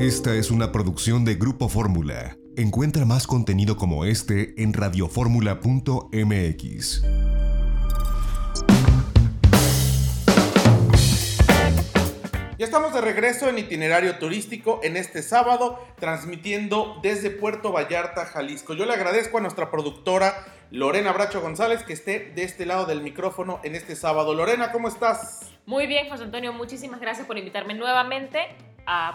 Esta es una producción de Grupo Fórmula. Encuentra más contenido como este en radioformula.mx. Ya estamos de regreso en itinerario turístico en este sábado, transmitiendo desde Puerto Vallarta, Jalisco. Yo le agradezco a nuestra productora Lorena Bracho González que esté de este lado del micrófono en este sábado. Lorena, ¿cómo estás? Muy bien, José Antonio, muchísimas gracias por invitarme nuevamente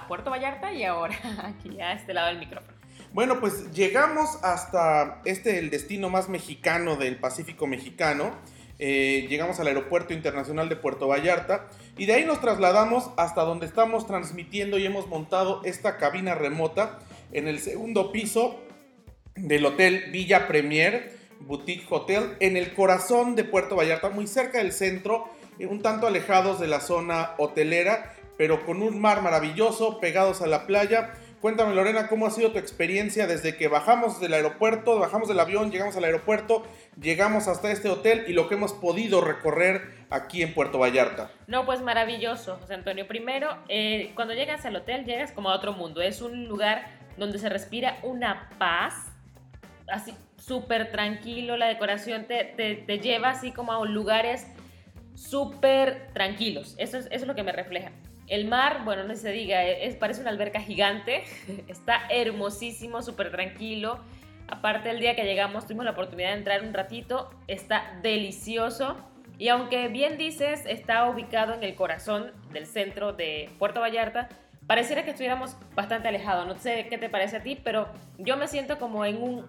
Puerto Vallarta y ahora aquí a este lado del micrófono. Bueno, pues llegamos hasta este, el destino más mexicano del Pacífico mexicano. Eh, llegamos al Aeropuerto Internacional de Puerto Vallarta y de ahí nos trasladamos hasta donde estamos transmitiendo y hemos montado esta cabina remota en el segundo piso del Hotel Villa Premier Boutique Hotel en el corazón de Puerto Vallarta, muy cerca del centro, eh, un tanto alejados de la zona hotelera, pero con un mar maravilloso, pegados a la playa Cuéntame Lorena, ¿cómo ha sido tu experiencia desde que bajamos del aeropuerto, bajamos del avión, llegamos al aeropuerto, llegamos hasta este hotel y lo que hemos podido recorrer aquí en Puerto Vallarta? No, pues maravilloso, José Antonio. Primero, eh, cuando llegas al hotel llegas como a otro mundo. Es un lugar donde se respira una paz, así súper tranquilo, la decoración te, te, lleva así como a lugares súper tranquilos. Eso es, eso es lo que me refleja. El mar, bueno, no se diga, es, parece una alberca gigante, está hermosísimo, súper tranquilo. Aparte el día que llegamos tuvimos la oportunidad de entrar un ratito, está delicioso. Y aunque bien dices, está ubicado en el corazón del centro de Puerto Vallarta, pareciera que estuviéramos bastante alejados. No sé qué te parece a ti, pero yo me siento como en un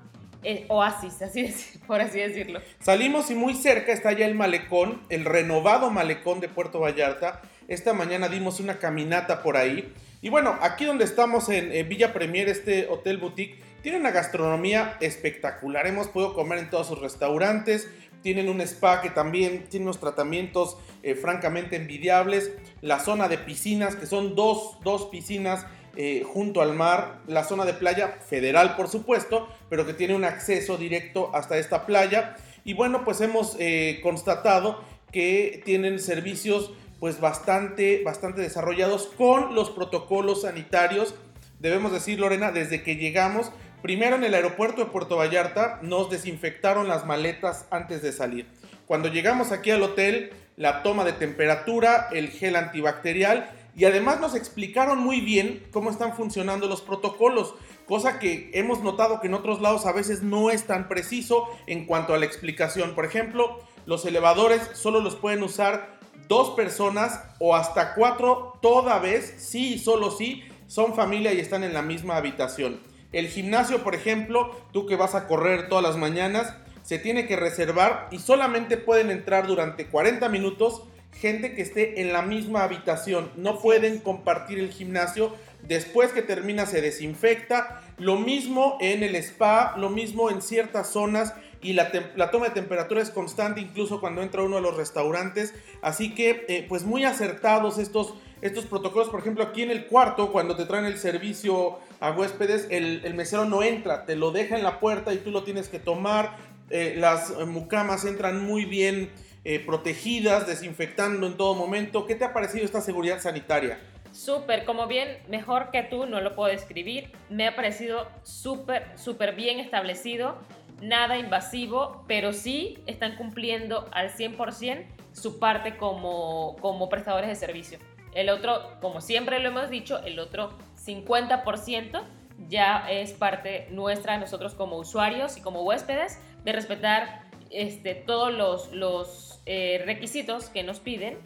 eh, oasis, por así decirlo. Salimos y muy cerca está ya el malecón, el renovado malecón de Puerto Vallarta esta mañana dimos una caminata por ahí. Y bueno, aquí donde estamos en, Villa Premier, este hotel boutique, tiene una gastronomía espectacular. Hemos podido comer en todos sus restaurantes. Tienen un spa que también tiene unos tratamientos eh, francamente envidiables. La zona de piscinas, que son dos, dos piscinas eh, junto al mar. La zona de playa federal, por supuesto, pero que tiene un acceso directo hasta esta playa. Y bueno, pues hemos eh, constatado que tienen servicios pues bastante, bastante desarrollados con los protocolos sanitarios. Debemos decir, Lorena, desde que llegamos, primero en el aeropuerto de Puerto Vallarta nos desinfectaron las maletas antes de salir. Cuando llegamos aquí al hotel, la toma de temperatura, el gel antibacterial y además nos explicaron muy bien cómo están funcionando los protocolos, cosa que hemos notado que en otros lados a veces no es tan preciso en cuanto a la explicación. Por ejemplo, los elevadores solo los pueden usar dos personas o hasta cuatro toda vez, sí y solo sí, son familia y están en la misma habitación. El gimnasio, por ejemplo, tú que vas a correr todas las mañanas, se tiene que reservar y solamente pueden entrar durante 40 minutos gente que esté en la misma habitación. No pueden compartir el gimnasio. Después que termina se desinfecta. Lo mismo en el spa, lo mismo en ciertas zonas y la, toma de temperatura es constante incluso cuando entra uno a los restaurantes. Así que, eh, pues muy acertados estos, estos protocolos. Por ejemplo, aquí en el cuarto, cuando te traen el servicio a huéspedes, el, mesero no entra, te lo deja en la puerta y tú lo tienes que tomar. Eh, las mucamas entran muy bien eh, protegidas, desinfectando en todo momento. ¿Qué te ha parecido esta seguridad sanitaria? Súper, como bien, mejor que tú, no lo puedo describir. Me ha parecido súper, súper bien establecido nada invasivo, pero sí están cumpliendo al 100% su parte como, como prestadores de servicio. El otro, como siempre lo hemos dicho, el otro 50% ya es parte nuestra, nosotros como usuarios y como huéspedes, de respetar este, todos los, los eh, requisitos que nos piden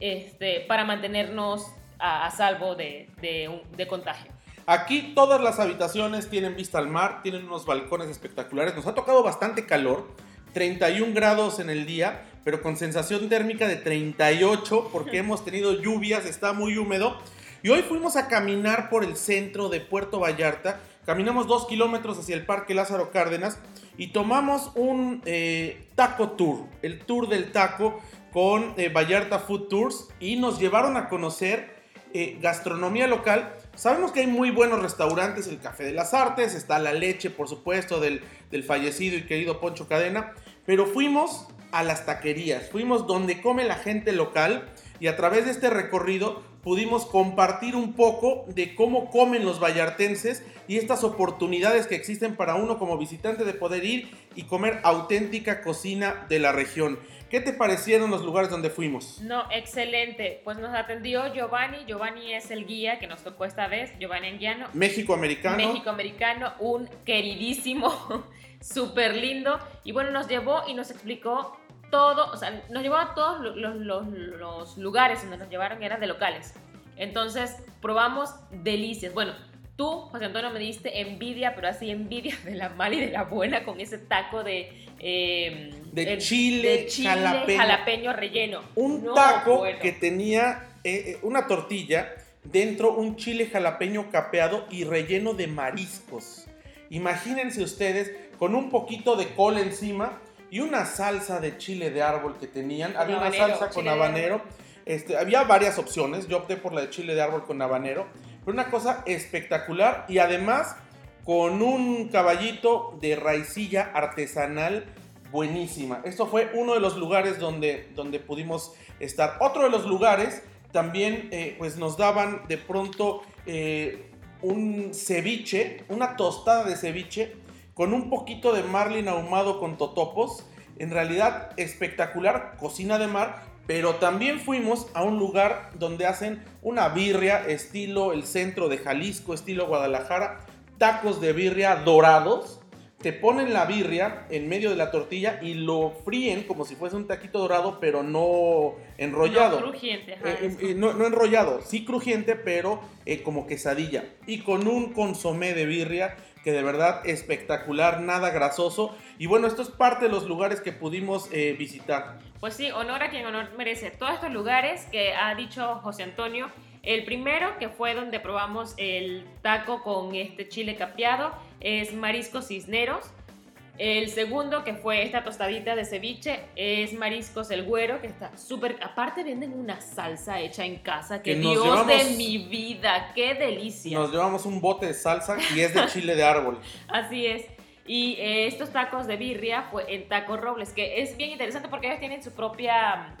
este, para mantenernos a, salvo de, de, de contagio. Aquí todas las habitaciones tienen vista al mar, tienen unos balcones espectaculares. Nos ha tocado bastante calor, 31 grados en el día, pero con sensación térmica de 38 porque hemos tenido lluvias, está muy húmedo. Y hoy fuimos a caminar por el centro de Puerto Vallarta. Caminamos dos kilómetros hacia el Parque Lázaro Cárdenas y tomamos un eh, taco tour, el tour del taco con eh, Vallarta Food Tours y nos llevaron a conocer eh, gastronomía local. Sabemos que hay muy buenos restaurantes, el Café de las Artes, está la leche, por supuesto, del, fallecido y querido Poncho Cadena, pero fuimos a las taquerías, fuimos donde come la gente local y a través de este recorrido pudimos compartir un poco de cómo comen los vallartenses y estas oportunidades que existen para uno como visitante de poder ir y comer auténtica cocina de la región. ¿Qué te parecieron los lugares donde fuimos? No, excelente. Pues nos atendió Giovanni. Giovanni es el guía que nos tocó esta vez, Giovanni Anguiano. México americano. México americano, un queridísimo, súper lindo. Y bueno, nos llevó y nos explicó todo, o sea, nos llevó a todos los, los, los lugares donde nos llevaron, eran de locales. Entonces, probamos delicias. Bueno, tú, José Antonio, me diste envidia, pero así envidia de la mala y de la buena con ese taco de... Eh, de, chile, jalapeño. relleno. Un taco que tenía eh, eh, una tortilla, dentro un chile jalapeño capeado y relleno de mariscos. Imagínense ustedes con un poquito de col encima y una salsa de chile de árbol que tenían. Había una salsa con habanero. Este, había varias opciones. Yo opté por la de chile de árbol con habanero. Pero una cosa espectacular. Y además con un caballito de raicilla artesanal buenísima. Esto fue uno de los lugares donde, donde pudimos estar. Otro de los lugares también eh, pues nos daban de pronto eh, un ceviche, una tostada de ceviche con un poquito de marlin ahumado con totopos. En realidad espectacular, cocina de mar, pero también fuimos a un lugar donde hacen una birria estilo el centro de Jalisco, estilo Guadalajara, tacos de birria dorados. Te ponen la birria en medio de la tortilla y lo fríen como si fuese un taquito dorado, pero no enrollado. No crujiente, eh, eh, no, enrollado, sí crujiente, pero eh, como quesadilla. Y con un consomé de birria que de verdad espectacular, nada grasoso. Y bueno, esto es parte de los lugares que pudimos eh, visitar. Pues sí, honor a quien honor merece. Todos estos lugares que ha dicho José Antonio. El primero, que fue donde probamos el taco con este chile capeado, es Marisco Cisneros. El segundo, que fue esta tostadita de ceviche, es Mariscos el Güero, que está súper... Aparte venden una salsa hecha en casa, que, Dios de mi vida, qué delicia. Nos llevamos un bote de salsa y es de chile de árbol. Así es. Y eh, estos tacos de birria fue en Taco Robles, que es bien interesante porque ellos tienen su propia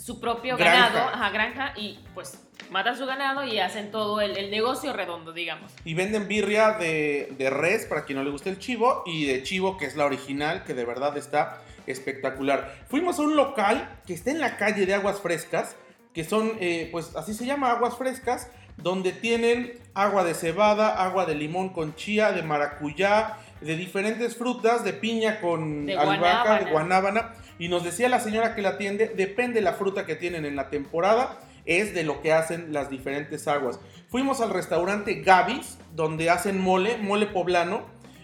su propio ganado, ajá, granja, y pues matan su ganado y hacen todo el, negocio redondo, digamos. Y venden birria de, de, res para quien no le guste el chivo y de chivo que es la original, que de verdad está espectacular. Fuimos a un local que está en la calle de Aguas Frescas, que son, eh, pues así se llama, Aguas Frescas, donde tienen agua de cebada, agua de limón con chía, de maracuyá, de diferentes frutas, de piña con albahaca, de guanábana. Y nos decía la señora que la atiende, depende la fruta que tienen en la temporada es de lo que hacen las diferentes aguas. Fuimos al restaurante Gavis, donde hacen mole, mole poblano.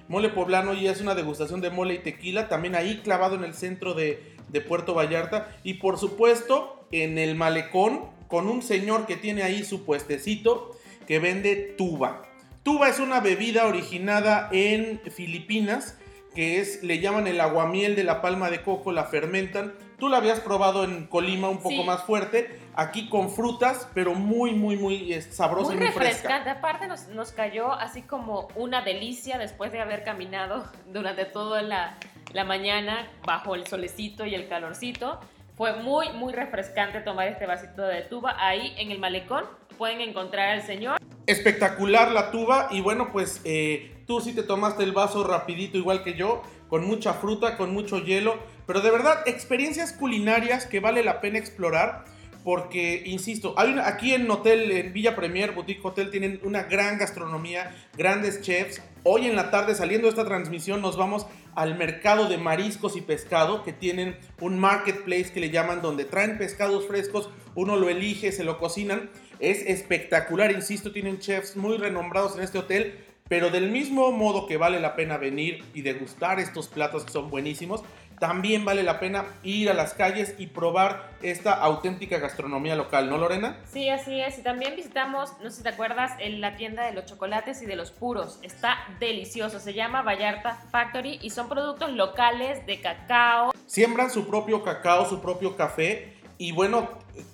Mole poblano y es una degustación de mole y tequila, también ahí clavado en el centro de, Puerto Vallarta. Y por supuesto, en el malecón, con un señor que tiene ahí su puestecito que vende tuba. Tuba es una bebida originada en Filipinas, que es, le llaman el aguamiel de la palma de coco, la fermentan Tú la habías probado en Colima un poco más fuerte, aquí con frutas, pero muy, muy, muy eh, sabrosa muy y muy refrescante. Aparte nos, nos, cayó así como una delicia después de haber caminado durante toda la, la mañana bajo el solecito y el calorcito. Fue muy, muy refrescante tomar este vasito de tuba. Ahí en el malecón pueden encontrar al señor. Espectacular la tuba y bueno, pues eh, tú sí te tomaste el vaso rapidito igual que yo, con mucha fruta, con mucho hielo pero de verdad, experiencias culinarias que vale la pena explorar. Porque, insisto, hay aquí en Hotel, en Villa Premier, Boutique Hotel, tienen una gran gastronomía, grandes chefs. Hoy en la tarde, saliendo de esta transmisión, nos vamos al mercado de mariscos y pescado, que tienen un marketplace que le llaman, donde traen pescados frescos, uno lo elige, se lo cocinan. Es espectacular, insisto, tienen chefs muy renombrados en este hotel. Pero del mismo modo que vale la pena venir y degustar estos platos que son buenísimos, también vale la pena ir a las calles y probar esta auténtica gastronomía local, ¿no, Lorena? Sí, así es. Y también visitamos, no sé si te acuerdas, en la tienda de los chocolates y de los puros. Está delicioso. Se llama Vallarta Factory y son productos locales de cacao. Siembran su propio cacao, su propio café. Y bueno,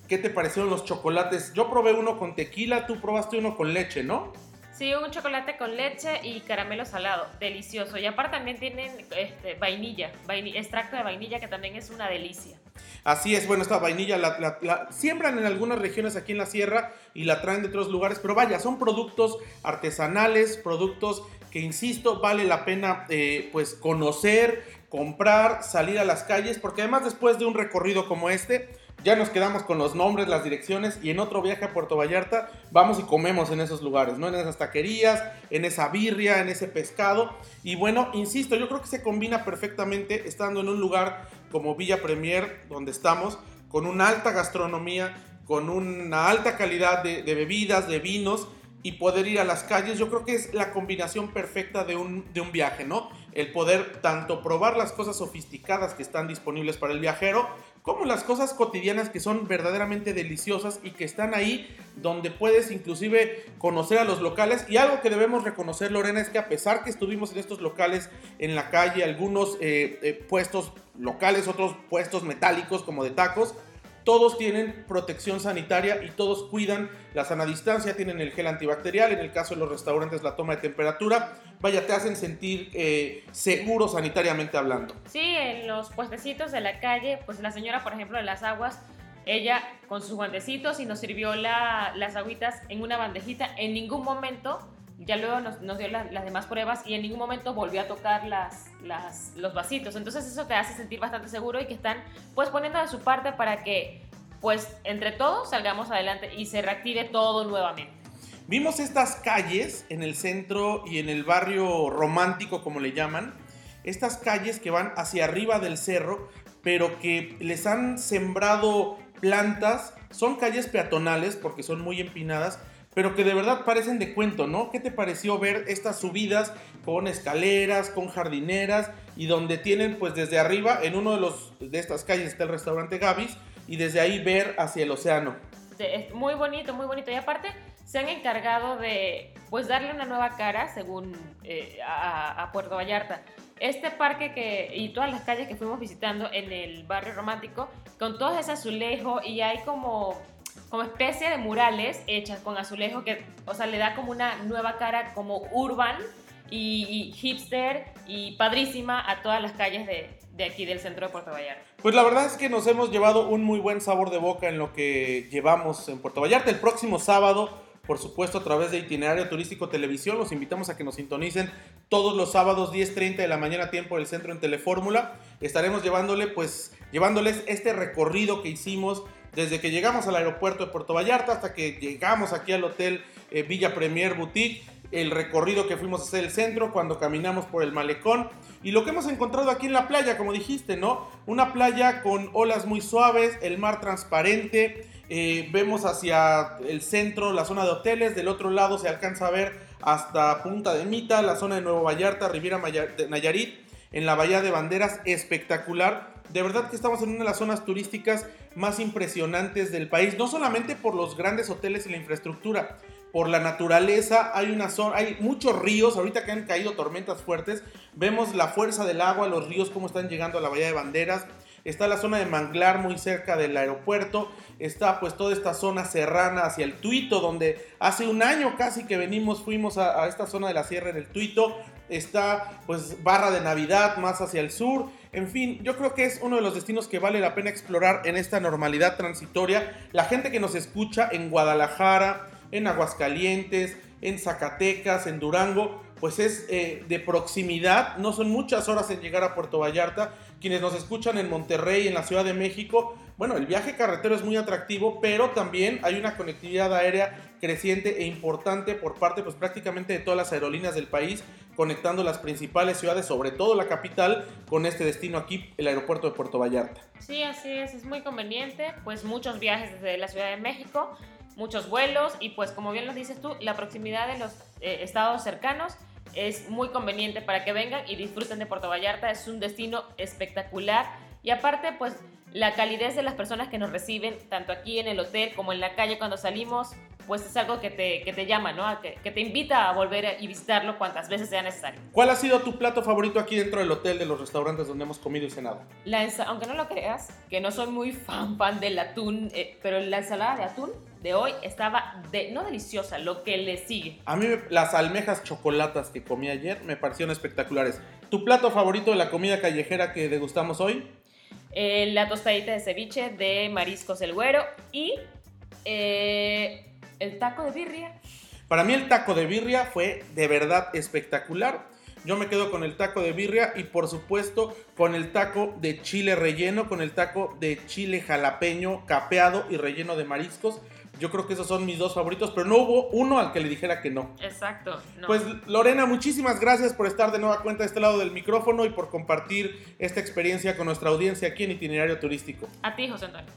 ¿qué te parecieron los chocolates? Yo probé uno con tequila, tú probaste uno con leche, ¿no? Sí, un chocolate con leche y caramelo salado, delicioso. Y aparte también tienen este, vainilla, extracto de vainilla que también es una delicia. Así es, bueno, esta vainilla la, siembran en algunas regiones aquí en la sierra y la traen de otros lugares, pero vaya, son productos artesanales, productos que, insisto, vale la pena eh, pues conocer, comprar, salir a las calles, porque además después de un recorrido como este, ya nos quedamos con los nombres, las direcciones y en otro viaje a Puerto Vallarta vamos y comemos en esos lugares, ¿no? En esas taquerías, en esa birria, en ese pescado. Y bueno, insisto, yo creo que se combina perfectamente estando en un lugar como Villa Premier, donde estamos, con una alta gastronomía, con una alta calidad de, bebidas, de vinos y poder ir a las calles, yo creo que es la combinación perfecta de un, de un viaje, ¿no? El poder tanto probar las cosas sofisticadas que están disponibles para el viajero, como las cosas cotidianas que son verdaderamente deliciosas y que están ahí donde puedes inclusive conocer a los locales. Y algo que debemos reconocer, Lorena, es que a pesar que estuvimos en estos locales en la calle, algunos eh, eh, puestos locales, otros puestos metálicos como de tacos, todos tienen protección sanitaria y todos cuidan la sana distancia, tienen el gel antibacterial, en el caso de los restaurantes la toma de temperatura, vaya, te hacen sentir eh, seguro sanitariamente hablando. Sí, en los puestecitos de la calle, pues la señora, por ejemplo, de las aguas, ella con sus guantecitos y nos sirvió las agüitas en una bandejita, en ningún momento ya luego nos, dio las demás pruebas y en ningún momento volvió a tocar los vasitos. Entonces eso te hace sentir bastante seguro y que están pues poniendo de su parte para que pues entre todos salgamos adelante y se reactive todo nuevamente. Vimos estas calles en el centro y en el barrio romántico, como le llaman, estas calles que van hacia arriba del cerro, pero que les han sembrado plantas, son calles peatonales porque son muy empinadas, pero que de verdad parecen de cuento, ¿no? ¿Qué te pareció ver estas subidas con escaleras, con jardineras y donde tienen pues desde arriba, en uno de, los, de estas calles está el restaurante Gavis y desde ahí ver hacia el océano? Es muy bonito, muy bonito y aparte se han encargado de pues darle una nueva cara según eh, a, a Puerto Vallarta este parque que, y todas las calles que fuimos visitando en el barrio romántico, con todo ese azulejo y hay como como especie de murales hechas con azulejo que, o sea, le da como una nueva cara como urban y, hipster y padrísima a todas las calles de, de, aquí del centro de Puerto Vallarta. Pues la verdad es que nos hemos llevado un muy buen sabor de boca en lo que llevamos en Puerto Vallarta. El próximo sábado, por supuesto, a través de Itinerario Turístico Televisión, los invitamos a que nos sintonicen todos los sábados 10.30 de la mañana tiempo del centro en Telefórmula. Estaremos llevándole, pues, llevándoles este recorrido que hicimos desde que llegamos al aeropuerto de Puerto Vallarta hasta que llegamos aquí al hotel eh, Villa Premier Boutique, el recorrido que fuimos hacer el centro, cuando caminamos por el malecón y lo que hemos encontrado aquí en la playa, como dijiste, ¿no? Una playa con olas muy suaves, el mar transparente, eh, vemos hacia el centro la zona de hoteles, del otro lado se alcanza a ver hasta Punta de Mita, la zona de Nuevo Vallarta, Riviera Nayarit, en la Bahía de Banderas, espectacular. De verdad que estamos en una de las zonas turísticas más impresionantes del país, no solamente por los grandes hoteles y la infraestructura, por la naturaleza, hay una zona, hay muchos ríos, ahorita que han caído tormentas fuertes, vemos la fuerza del agua, los ríos cómo están llegando a la bahía de Banderas, está la zona de Manglar muy cerca del aeropuerto, está pues toda esta zona serrana hacia el Tuito, donde hace un año casi que venimos, fuimos a, a esta zona de la sierra en el Tuito, está pues Barra de Navidad más hacia el sur, en fin, yo creo que es uno de los destinos que vale la pena explorar en esta normalidad transitoria. La gente que nos escucha en Guadalajara, en Aguascalientes, en Zacatecas, en Durango, pues es eh, de proximidad, no son muchas horas en llegar a Puerto Vallarta. Quienes nos escuchan en Monterrey, en la Ciudad de México, bueno, el viaje carretero es muy atractivo, pero también hay una conectividad aérea creciente e importante por parte pues prácticamente de todas las aerolíneas del país conectando las principales ciudades, sobre todo la capital, con este destino aquí, el aeropuerto de Puerto Vallarta. Sí, así es, es muy conveniente, pues muchos viajes desde la Ciudad de México, muchos vuelos y pues como bien lo dices tú, la proximidad de los eh, estados cercanos es muy conveniente para que vengan y disfruten de Puerto Vallarta, es un destino espectacular y aparte pues la calidez de las personas que nos reciben, tanto aquí en el hotel como en la calle cuando salimos, pues es algo que te, que te llama, ¿no? Que, que, te invita a volver y visitarlo cuantas veces sea necesario. ¿Cuál ha sido tu plato favorito aquí dentro del hotel de los restaurantes donde hemos comido y cenado? La aunque no lo creas, que no soy muy fan, fan del atún, eh, pero la ensalada de atún de hoy estaba de, no deliciosa, lo que le sigue. A mí las almejas chocolatas que comí ayer me parecieron espectaculares. ¿Tu plato favorito de la comida callejera que degustamos hoy? Eh, la tostadita de ceviche de mariscos el güero y eh, el taco de birria. Para mí el taco de birria fue de verdad espectacular. Yo me quedo con el taco de birria y por supuesto con el taco de chile relleno, con el taco de chile jalapeño capeado y relleno de mariscos. Yo creo que esos son mis dos favoritos, pero no hubo uno al que le dijera que no. Exacto. no. Pues Lorena, muchísimas gracias por estar de nueva cuenta a este lado del micrófono y por compartir esta experiencia con nuestra audiencia aquí en Itinerario Turístico. A ti, José Antonio.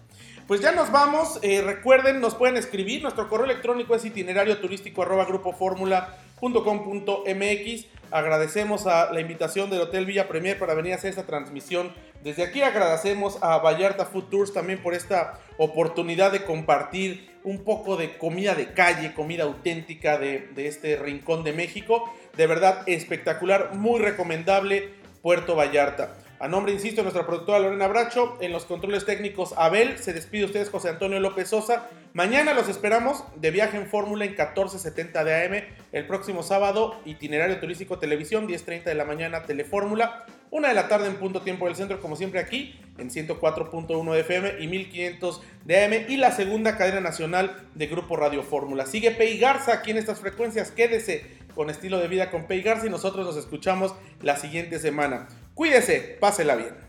Pues ya nos vamos. Eh, recuerden, nos pueden escribir. Nuestro correo electrónico es itinerario turístico grupoformula.com.mx. Agradecemos a la invitación del Hotel Villa Premier para venir a hacer esta transmisión. Desde aquí agradecemos a Vallarta Food Tours también por esta oportunidad de compartir un poco de comida de calle, comida auténtica de, este rincón de México. De verdad espectacular, muy recomendable Puerto Vallarta. A nombre, insisto, de nuestra productora Lorena Bracho, en los controles técnicos Abel, se despide ustedes José Antonio López Sosa. Mañana los esperamos de viaje en Fórmula en 1470 de AM. El próximo sábado, itinerario turístico televisión, 10.30 de la mañana, Telefórmula. Una de la tarde en punto tiempo del centro, como siempre aquí, en 104.1 de FM y 1500 de AM. Y la segunda cadena nacional de Grupo Radio Fórmula. Sigue Pei Garza aquí en estas frecuencias. Quédese con estilo de vida con Pei Garza y nosotros nos escuchamos la siguiente semana. Cuídese, pásela bien.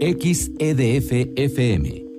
XEDF FM